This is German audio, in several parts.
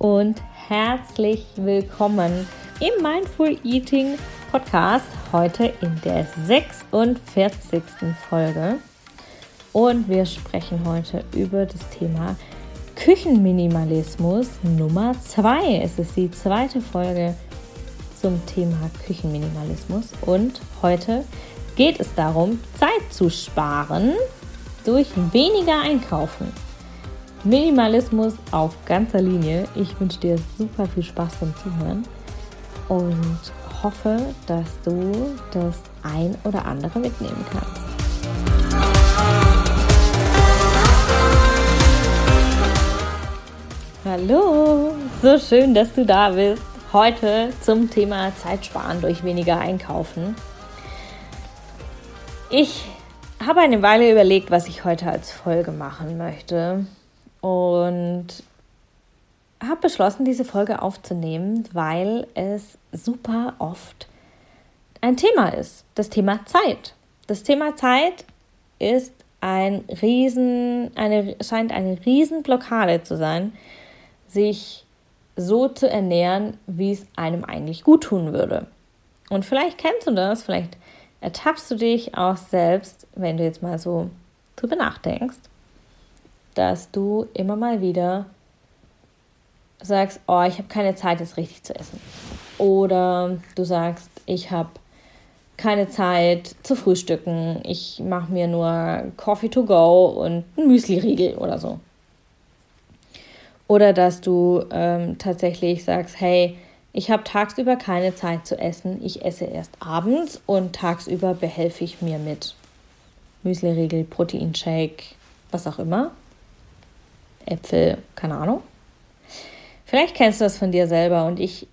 und herzlich willkommen im Mindful Eating Podcast. Heute in der 46. Folge. Und wir sprechen heute über das Thema Küchenminimalismus Nummer 2. Es ist die zweite Folge zum Thema Küchenminimalismus. Und heute geht es darum, Zeit zu sparen durch weniger Einkaufen. Minimalismus auf ganzer Linie. Ich wünsche dir super viel Spaß beim Zuhören und hoffe, dass du das ein oder andere mitnehmen kannst. Hallo, so schön, dass du da bist. Heute zum Thema Zeitsparen durch weniger Einkaufen. Ich habe eine Weile überlegt, was ich heute als Folge machen möchte und habe beschlossen, diese Folge aufzunehmen, weil es super oft ein Thema ist. Das Thema Zeit. Das Thema Zeit ist ein Riesen, eine, scheint eine Riesenblockade zu sein, sich so zu ernähren, wie es einem eigentlich gut tun würde. Und vielleicht kennst du das, vielleicht ertappst du dich auch selbst, wenn du jetzt mal so drüber nachdenkst dass du immer mal wieder sagst, oh, ich habe keine Zeit, jetzt richtig zu essen. Oder du sagst, ich habe keine Zeit zu frühstücken, ich mache mir nur Coffee to go und ein Müsli-Riegel oder so. Oder dass du ähm, tatsächlich sagst, hey, ich habe tagsüber keine Zeit zu essen, ich esse erst abends und tagsüber behelfe ich mir mit Müsli-Riegel, Proteinshake, was auch immer. Äpfel, keine Ahnung. Vielleicht kennst du das von dir selber und ich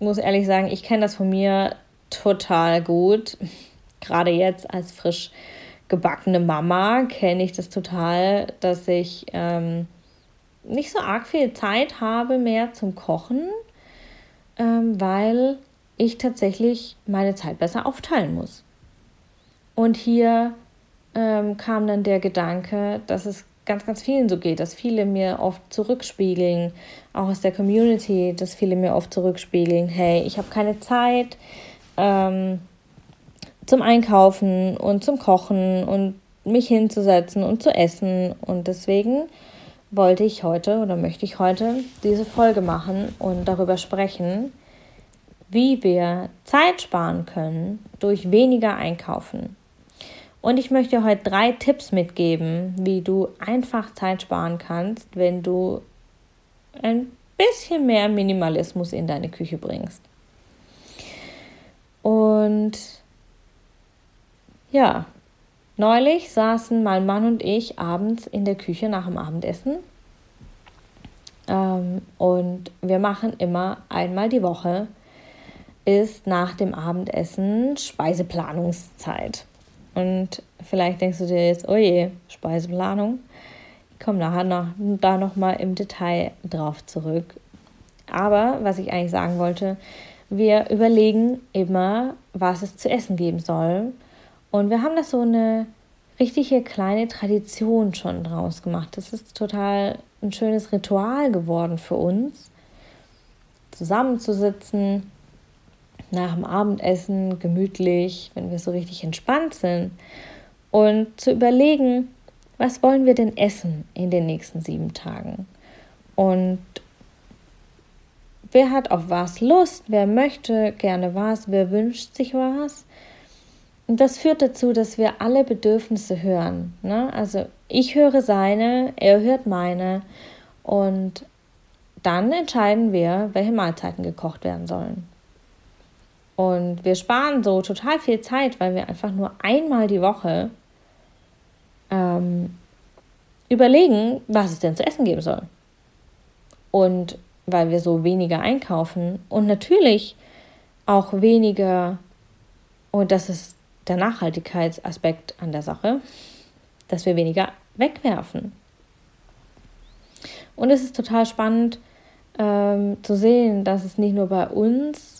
muss ehrlich sagen, ich kenne das von mir total gut. Gerade jetzt als frisch gebackene Mama kenne ich das total, dass ich ähm, nicht so arg viel Zeit habe mehr zum Kochen, ähm, weil ich tatsächlich meine Zeit besser aufteilen muss. Und hier ähm, kam dann der Gedanke, dass es ganz, ganz vielen so geht, dass viele mir oft zurückspiegeln, auch aus der Community, dass viele mir oft zurückspiegeln, hey, ich habe keine Zeit ähm, zum Einkaufen und zum Kochen und mich hinzusetzen und zu essen. Und deswegen wollte ich heute oder möchte ich heute diese Folge machen und darüber sprechen, wie wir Zeit sparen können durch weniger Einkaufen. Und ich möchte heute drei Tipps mitgeben, wie du einfach Zeit sparen kannst, wenn du ein bisschen mehr Minimalismus in deine Küche bringst. Und ja, neulich saßen mein Mann und ich abends in der Küche nach dem Abendessen. Ähm, und wir machen immer einmal die Woche, ist nach dem Abendessen Speiseplanungszeit. Und vielleicht denkst du dir jetzt, oh je, Speiseplanung. Ich komme nachher noch, da nochmal im Detail drauf zurück. Aber was ich eigentlich sagen wollte, wir überlegen immer, was es zu essen geben soll. Und wir haben das so eine richtige kleine Tradition schon draus gemacht. Das ist total ein schönes Ritual geworden für uns, zusammenzusitzen nach dem Abendessen gemütlich, wenn wir so richtig entspannt sind und zu überlegen, was wollen wir denn essen in den nächsten sieben Tagen? Und wer hat auf was Lust, wer möchte gerne was, wer wünscht sich was? Und das führt dazu, dass wir alle Bedürfnisse hören. Ne? Also ich höre seine, er hört meine und dann entscheiden wir, welche Mahlzeiten gekocht werden sollen. Und wir sparen so total viel Zeit, weil wir einfach nur einmal die Woche ähm, überlegen, was es denn zu essen geben soll. Und weil wir so weniger einkaufen und natürlich auch weniger, und das ist der Nachhaltigkeitsaspekt an der Sache, dass wir weniger wegwerfen. Und es ist total spannend ähm, zu sehen, dass es nicht nur bei uns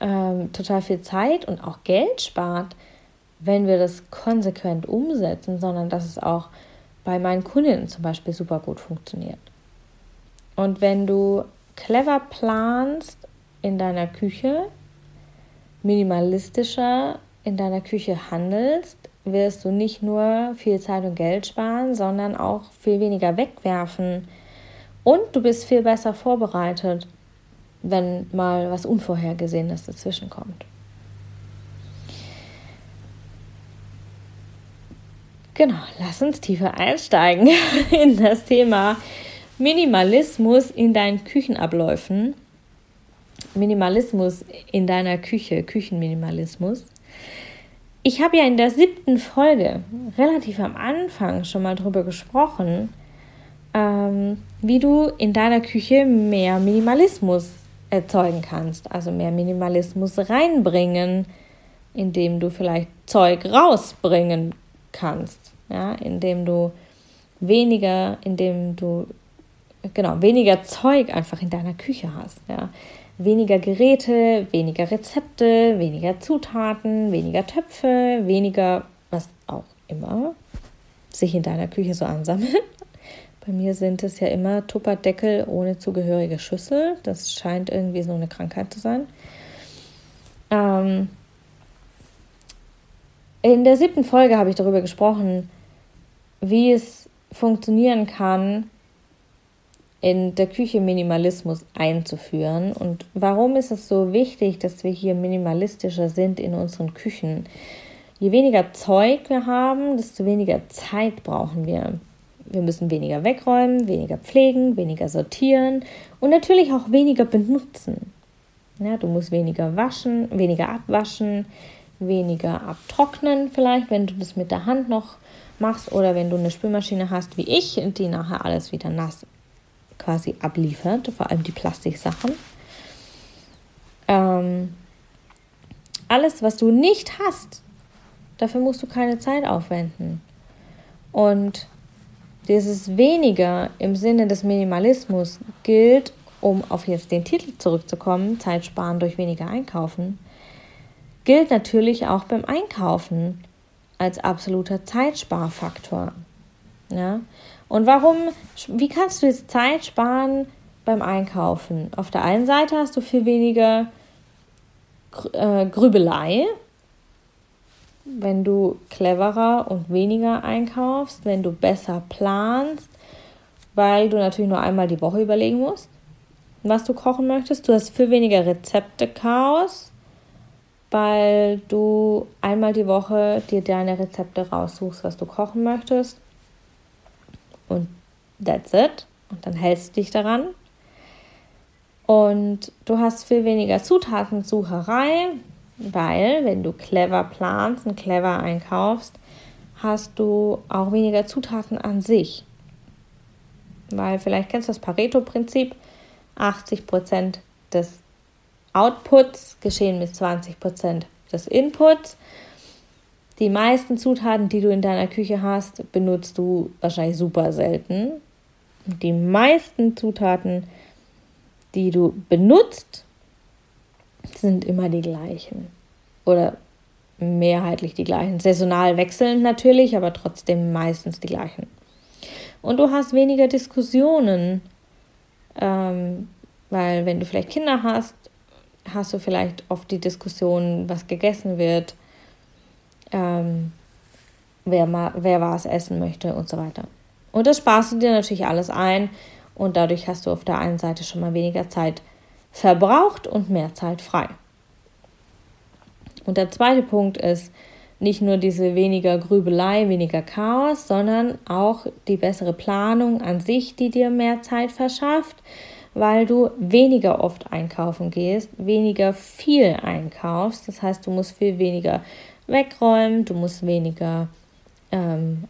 ähm, total viel Zeit und auch Geld spart, wenn wir das konsequent umsetzen, sondern dass es auch bei meinen Kundinnen zum Beispiel super gut funktioniert. Und wenn du clever planst in deiner Küche, minimalistischer in deiner Küche handelst, wirst du nicht nur viel Zeit und Geld sparen, sondern auch viel weniger wegwerfen. Und du bist viel besser vorbereitet, wenn mal was Unvorhergesehenes dazwischen kommt. Genau, lass uns tiefer einsteigen in das Thema Minimalismus in deinen Küchenabläufen. Minimalismus in deiner Küche, Küchenminimalismus. Ich habe ja in der siebten Folge relativ am Anfang schon mal darüber gesprochen, ähm, wie du in deiner Küche mehr Minimalismus erzeugen kannst, also mehr Minimalismus reinbringen, indem du vielleicht Zeug rausbringen kannst, ja, indem du weniger, indem du genau weniger Zeug einfach in deiner Küche hast, ja, weniger Geräte, weniger Rezepte, weniger Zutaten, weniger Töpfe, weniger was auch immer sich in deiner Küche so ansammelt. Bei mir sind es ja immer Tupperdeckel ohne zugehörige Schüssel. Das scheint irgendwie so eine Krankheit zu sein. Ähm in der siebten Folge habe ich darüber gesprochen, wie es funktionieren kann, in der Küche Minimalismus einzuführen. Und warum ist es so wichtig, dass wir hier minimalistischer sind in unseren Küchen? Je weniger Zeug wir haben, desto weniger Zeit brauchen wir. Wir müssen weniger wegräumen, weniger pflegen, weniger sortieren und natürlich auch weniger benutzen. Ja, du musst weniger waschen, weniger abwaschen, weniger abtrocknen vielleicht, wenn du das mit der Hand noch machst oder wenn du eine Spülmaschine hast wie ich, die nachher alles wieder nass quasi abliefert, vor allem die Plastiksachen. Ähm, alles, was du nicht hast, dafür musst du keine Zeit aufwenden. Und dieses weniger im Sinne des Minimalismus gilt, um auf jetzt den Titel zurückzukommen, Zeit sparen durch weniger einkaufen, gilt natürlich auch beim Einkaufen als absoluter Zeitsparfaktor. Ja? Und warum, wie kannst du jetzt Zeit sparen beim Einkaufen? Auf der einen Seite hast du viel weniger äh, Grübelei, wenn du cleverer und weniger einkaufst, wenn du besser planst, weil du natürlich nur einmal die Woche überlegen musst, was du kochen möchtest. Du hast viel weniger Rezepte-Chaos, weil du einmal die Woche dir deine Rezepte raussuchst, was du kochen möchtest und that's it. Und dann hältst du dich daran. Und du hast viel weniger Zutatensucherei, weil wenn du clever planst und clever einkaufst, hast du auch weniger Zutaten an sich. Weil vielleicht kennst du das Pareto-Prinzip, 80% des Outputs geschehen mit 20% des Inputs. Die meisten Zutaten, die du in deiner Küche hast, benutzt du wahrscheinlich super selten. Die meisten Zutaten, die du benutzt, sind immer die gleichen. Oder mehrheitlich die gleichen. Saisonal wechselnd natürlich, aber trotzdem meistens die gleichen. Und du hast weniger Diskussionen, ähm, weil wenn du vielleicht Kinder hast, hast du vielleicht oft die Diskussion, was gegessen wird, ähm, wer, wer was essen möchte und so weiter. Und das sparst du dir natürlich alles ein und dadurch hast du auf der einen Seite schon mal weniger Zeit verbraucht und mehr Zeit frei. Und der zweite Punkt ist nicht nur diese weniger Grübelei, weniger Chaos, sondern auch die bessere Planung an sich, die dir mehr Zeit verschafft, weil du weniger oft einkaufen gehst, weniger viel einkaufst. Das heißt, du musst viel weniger wegräumen, du musst weniger, ähm,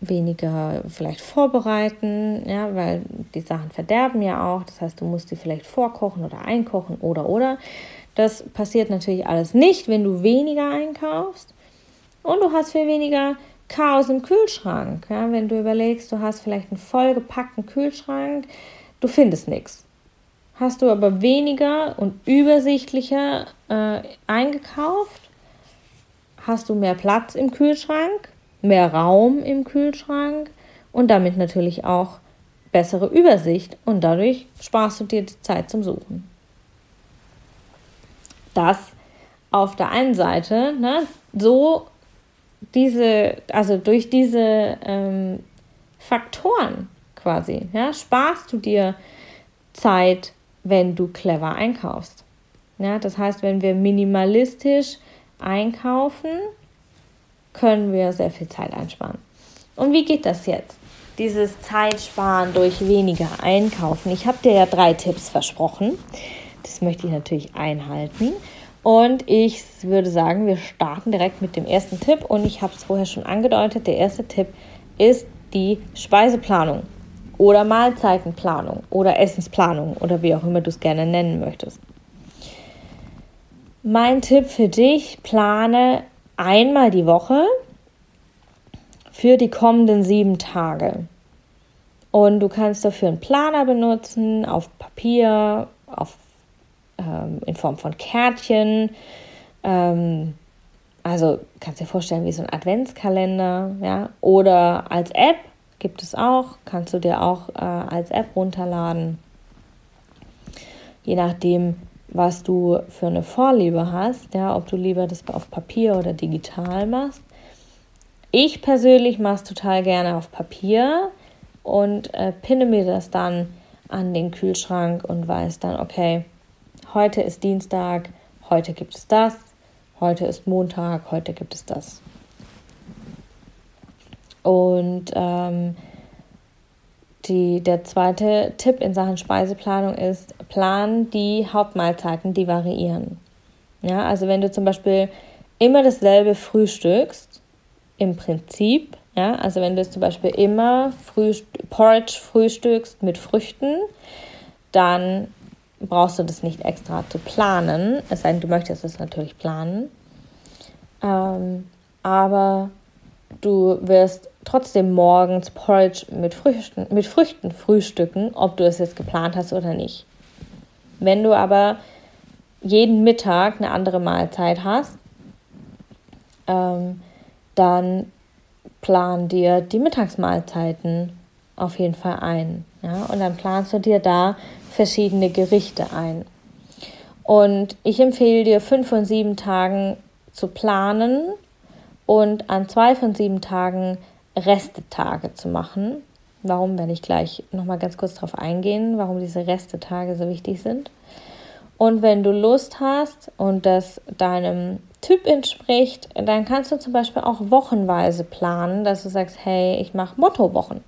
weniger vielleicht vorbereiten, ja, weil die Sachen verderben ja auch. Das heißt, du musst sie vielleicht vorkochen oder einkochen oder oder. Das passiert natürlich alles nicht, wenn du weniger einkaufst. Und du hast viel weniger Chaos im Kühlschrank. Ja, wenn du überlegst, du hast vielleicht einen vollgepackten Kühlschrank, du findest nichts. Hast du aber weniger und übersichtlicher äh, eingekauft, hast du mehr Platz im Kühlschrank, mehr Raum im Kühlschrank und damit natürlich auch bessere Übersicht und dadurch sparst du dir die Zeit zum Suchen. Das auf der einen Seite, ne, so diese, also durch diese ähm, Faktoren quasi, ja, sparst du dir Zeit, wenn du clever einkaufst. Ja, das heißt, wenn wir minimalistisch einkaufen, können wir sehr viel Zeit einsparen. Und wie geht das jetzt? Dieses Zeitsparen durch weniger einkaufen. Ich habe dir ja drei Tipps versprochen. Das möchte ich natürlich einhalten. Und ich würde sagen, wir starten direkt mit dem ersten Tipp. Und ich habe es vorher schon angedeutet. Der erste Tipp ist die Speiseplanung oder Mahlzeitenplanung oder Essensplanung oder wie auch immer du es gerne nennen möchtest. Mein Tipp für dich, plane einmal die Woche für die kommenden sieben Tage. Und du kannst dafür einen Planer benutzen, auf Papier, auf, ähm, in Form von Kärtchen. Ähm, also kannst dir vorstellen, wie so ein Adventskalender, ja, oder als App gibt es auch, kannst du dir auch äh, als App runterladen. Je nachdem, was du für eine Vorliebe hast, ja, ob du lieber das auf Papier oder digital machst. Ich persönlich mache es total gerne auf Papier und äh, pinne mir das dann an den Kühlschrank und weiß dann, okay, heute ist Dienstag, heute gibt es das, heute ist Montag, heute gibt es das. Und ähm, die, der zweite Tipp in Sachen Speiseplanung ist, plan die Hauptmahlzeiten, die variieren. Ja, also wenn du zum Beispiel immer dasselbe frühstückst, im Prinzip, ja, also wenn du zum Beispiel immer Frühst Porridge frühstückst mit Früchten, dann brauchst du das nicht extra zu planen, es sei denn, du möchtest es natürlich planen. Ähm, aber du wirst trotzdem morgens Porridge mit Früchten, mit Früchten frühstücken, ob du es jetzt geplant hast oder nicht. Wenn du aber jeden Mittag eine andere Mahlzeit hast, ähm, dann plan dir die Mittagsmahlzeiten auf jeden Fall ein. Ja? Und dann planst du dir da verschiedene Gerichte ein. Und ich empfehle dir, fünf von sieben Tagen zu planen und an zwei von sieben Tagen Restetage zu machen. Warum werde ich gleich nochmal ganz kurz darauf eingehen, warum diese Restetage so wichtig sind. Und wenn du Lust hast und das deinem Typ entspricht, dann kannst du zum Beispiel auch wochenweise planen, dass du sagst, hey, ich mache Mottowochen.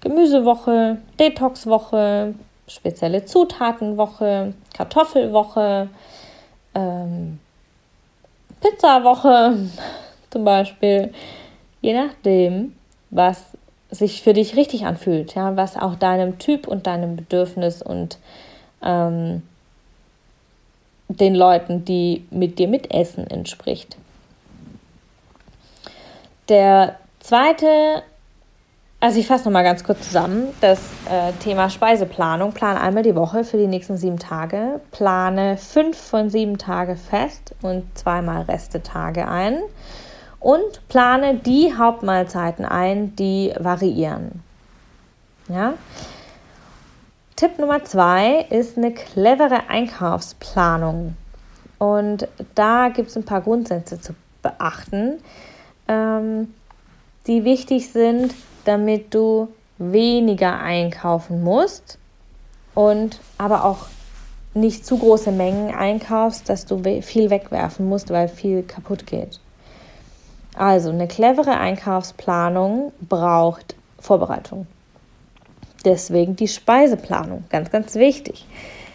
Gemüsewoche, Detoxwoche, spezielle Zutatenwoche, Kartoffelwoche, ähm, Pizzawoche zum Beispiel je nachdem, was sich für dich richtig anfühlt, ja, was auch deinem Typ und deinem Bedürfnis und ähm, den Leuten, die mit dir mitessen, entspricht. Der zweite, also ich fasse nochmal ganz kurz zusammen, das äh, Thema Speiseplanung. Plane einmal die Woche für die nächsten sieben Tage, plane fünf von sieben Tage fest und zweimal Restetage ein und plane die Hauptmahlzeiten ein, die variieren. Ja? Tipp Nummer zwei ist eine clevere Einkaufsplanung. Und da gibt es ein paar Grundsätze zu beachten, ähm, die wichtig sind, damit du weniger einkaufen musst und aber auch nicht zu große Mengen einkaufst, dass du viel wegwerfen musst, weil viel kaputt geht. Also eine clevere Einkaufsplanung braucht Vorbereitung. Deswegen die Speiseplanung, ganz, ganz wichtig.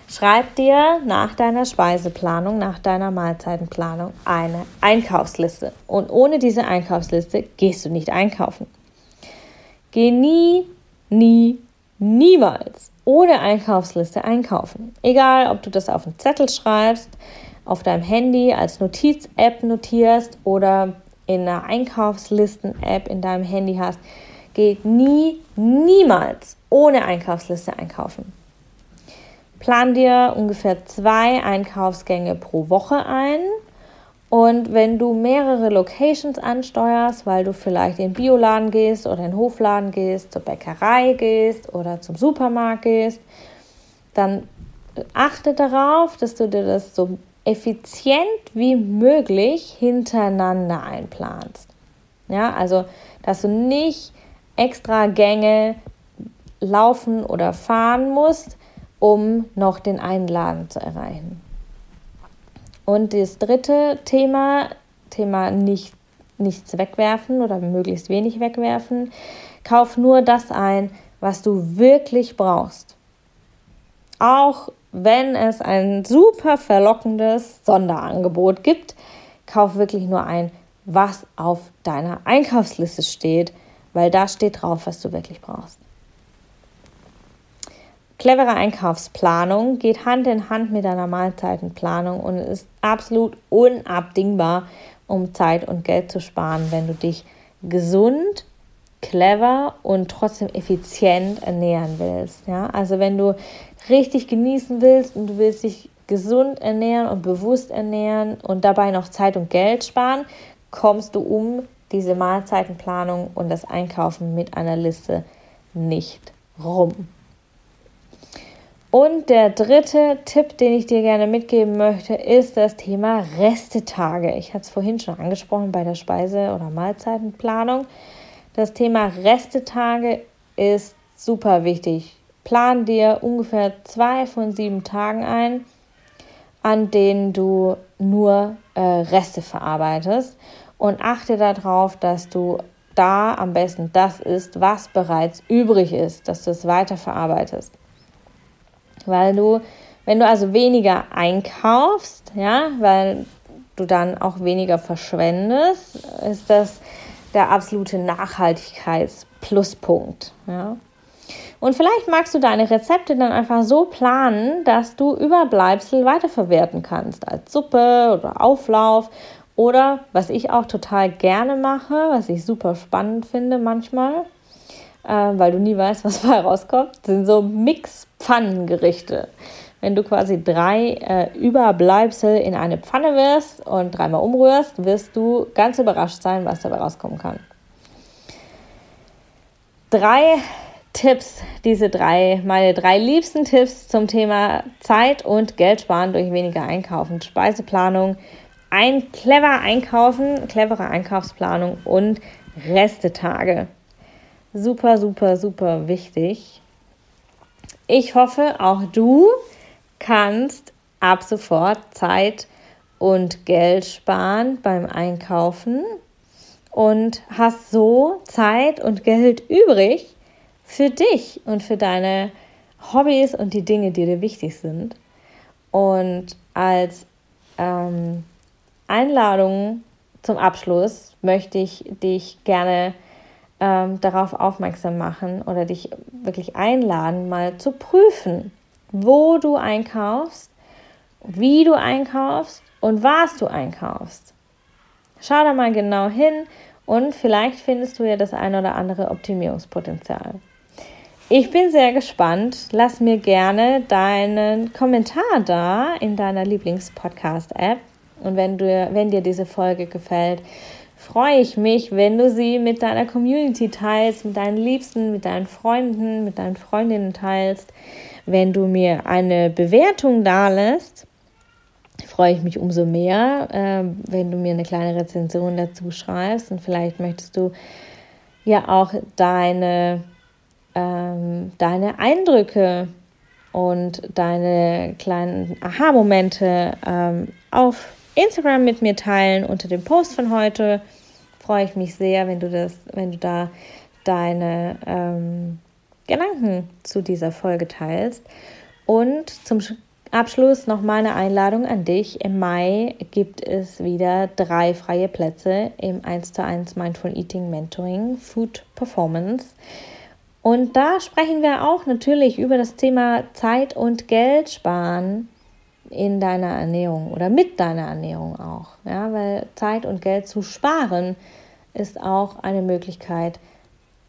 Schreib dir nach deiner Speiseplanung, nach deiner Mahlzeitenplanung eine Einkaufsliste. Und ohne diese Einkaufsliste gehst du nicht einkaufen. Geh nie, nie, niemals ohne Einkaufsliste einkaufen. Egal, ob du das auf einen Zettel schreibst, auf deinem Handy als Notiz-App notierst oder in einer Einkaufslisten-App in deinem Handy hast, geht nie, niemals ohne Einkaufsliste einkaufen. Plan dir ungefähr zwei Einkaufsgänge pro Woche ein Und wenn du mehrere Locations ansteuerst, weil du vielleicht in den Bioladen gehst oder in den Hofladen gehst, zur Bäckerei gehst oder zum Supermarkt gehst, dann achte darauf, dass du dir das so effizient wie möglich hintereinander einplanst. Ja, also dass du nicht extra Gänge laufen oder fahren musst, um noch den einen Laden zu erreichen. Und das dritte Thema, Thema nicht, nichts wegwerfen oder möglichst wenig wegwerfen. Kauf nur das ein, was du wirklich brauchst. Auch wenn es ein super verlockendes Sonderangebot gibt, kauf wirklich nur ein, was auf deiner Einkaufsliste steht, weil da steht drauf, was du wirklich brauchst. Clevere Einkaufsplanung geht Hand in Hand mit einer Mahlzeitenplanung und ist absolut unabdingbar, um Zeit und Geld zu sparen, wenn du dich gesund, clever und trotzdem effizient ernähren willst. Ja? Also wenn du richtig genießen willst und du willst dich gesund ernähren und bewusst ernähren und dabei noch Zeit und Geld sparen, kommst du um diese Mahlzeitenplanung und das Einkaufen mit einer Liste nicht rum. Und der dritte Tipp, den ich dir gerne mitgeben möchte, ist das Thema Restetage. Ich hatte es vorhin schon angesprochen bei der Speise- oder Mahlzeitenplanung. Das Thema Restetage ist super wichtig. Plan dir ungefähr zwei von sieben Tagen ein, an denen du nur äh, Reste verarbeitest und achte darauf, dass du da am besten das isst, was bereits übrig ist, dass du es weiter verarbeitest weil du, wenn du also weniger einkaufst, ja, weil du dann auch weniger verschwendest, ist das der absolute Nachhaltigkeitspluspunkt, ja. Und vielleicht magst du deine Rezepte dann einfach so planen, dass du Überbleibsel weiterverwerten kannst als Suppe oder Auflauf oder was ich auch total gerne mache, was ich super spannend finde manchmal, äh, weil du nie weißt, was dabei rauskommt, sind so Mix-Pfannengerichte. Wenn du quasi drei äh, Überbleibsel in eine Pfanne wirst und dreimal umrührst, wirst du ganz überrascht sein, was dabei rauskommen kann. Drei Tipps, diese drei, meine drei liebsten Tipps zum Thema Zeit und Geld sparen durch weniger Einkaufen, Speiseplanung, ein clever Einkaufen, clevere Einkaufsplanung und Restetage super, super, super wichtig. Ich hoffe, auch du kannst ab sofort Zeit und Geld sparen beim Einkaufen und hast so Zeit und Geld übrig für dich und für deine Hobbys und die Dinge, die dir wichtig sind. Und als ähm, Einladung zum Abschluss möchte ich dich gerne ähm, darauf aufmerksam machen oder dich wirklich einladen, mal zu prüfen, wo du einkaufst, wie du einkaufst und was du einkaufst. Schau da mal genau hin und vielleicht findest du ja das ein oder andere Optimierungspotenzial. Ich bin sehr gespannt. Lass mir gerne deinen Kommentar da in deiner Lieblingspodcast-App. Und wenn, du, wenn dir diese Folge gefällt, freue ich mich, wenn du sie mit deiner Community teilst, mit deinen Liebsten, mit deinen Freunden, mit deinen Freundinnen teilst. Wenn du mir eine Bewertung dalässt, freue ich mich umso mehr, äh, wenn du mir eine kleine Rezension dazu schreibst. Und vielleicht möchtest du ja auch deine, ähm, deine Eindrücke und deine kleinen Aha-Momente ähm, auf Instagram mit mir teilen unter dem Post von heute. Freue ich mich sehr, wenn du das, wenn du da deine ähm, Gedanken zu dieser Folge teilst. Und zum Abschluss noch meine Einladung an dich. Im Mai gibt es wieder drei freie Plätze im 1 zu 1 Mindful Eating Mentoring Food Performance. Und da sprechen wir auch natürlich über das Thema Zeit und Geld sparen in deiner Ernährung oder mit deiner Ernährung auch. Ja, weil Zeit und Geld zu sparen ist auch eine Möglichkeit,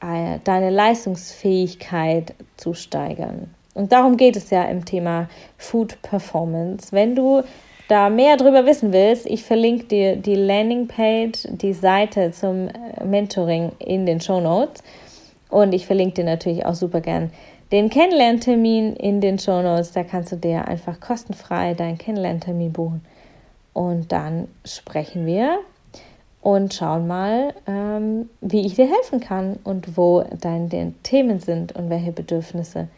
äh, deine Leistungsfähigkeit zu steigern. Und darum geht es ja im Thema Food Performance. Wenn du da mehr darüber wissen willst, ich verlinke dir die Landingpage, die Seite zum äh, Mentoring in den Show Notes. Und ich verlinke dir natürlich auch super gern den Kennenlerntermin in den Show Notes. Da kannst du dir einfach kostenfrei deinen Kennenlerntermin buchen. Und dann sprechen wir und schauen mal, ähm, wie ich dir helfen kann und wo deine Themen sind und welche Bedürfnisse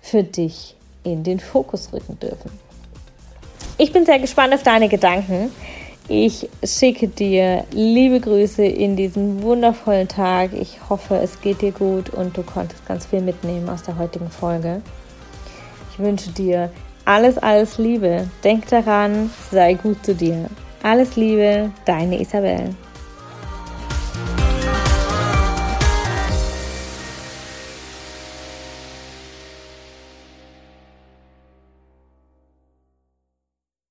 für dich in den Fokus rücken dürfen. Ich bin sehr gespannt auf deine Gedanken. Ich schicke dir liebe Grüße in diesen wundervollen Tag. Ich hoffe, es geht dir gut und du konntest ganz viel mitnehmen aus der heutigen Folge. Ich wünsche dir alles, alles Liebe. Denk daran, sei gut zu dir. Alles Liebe, deine Isabel.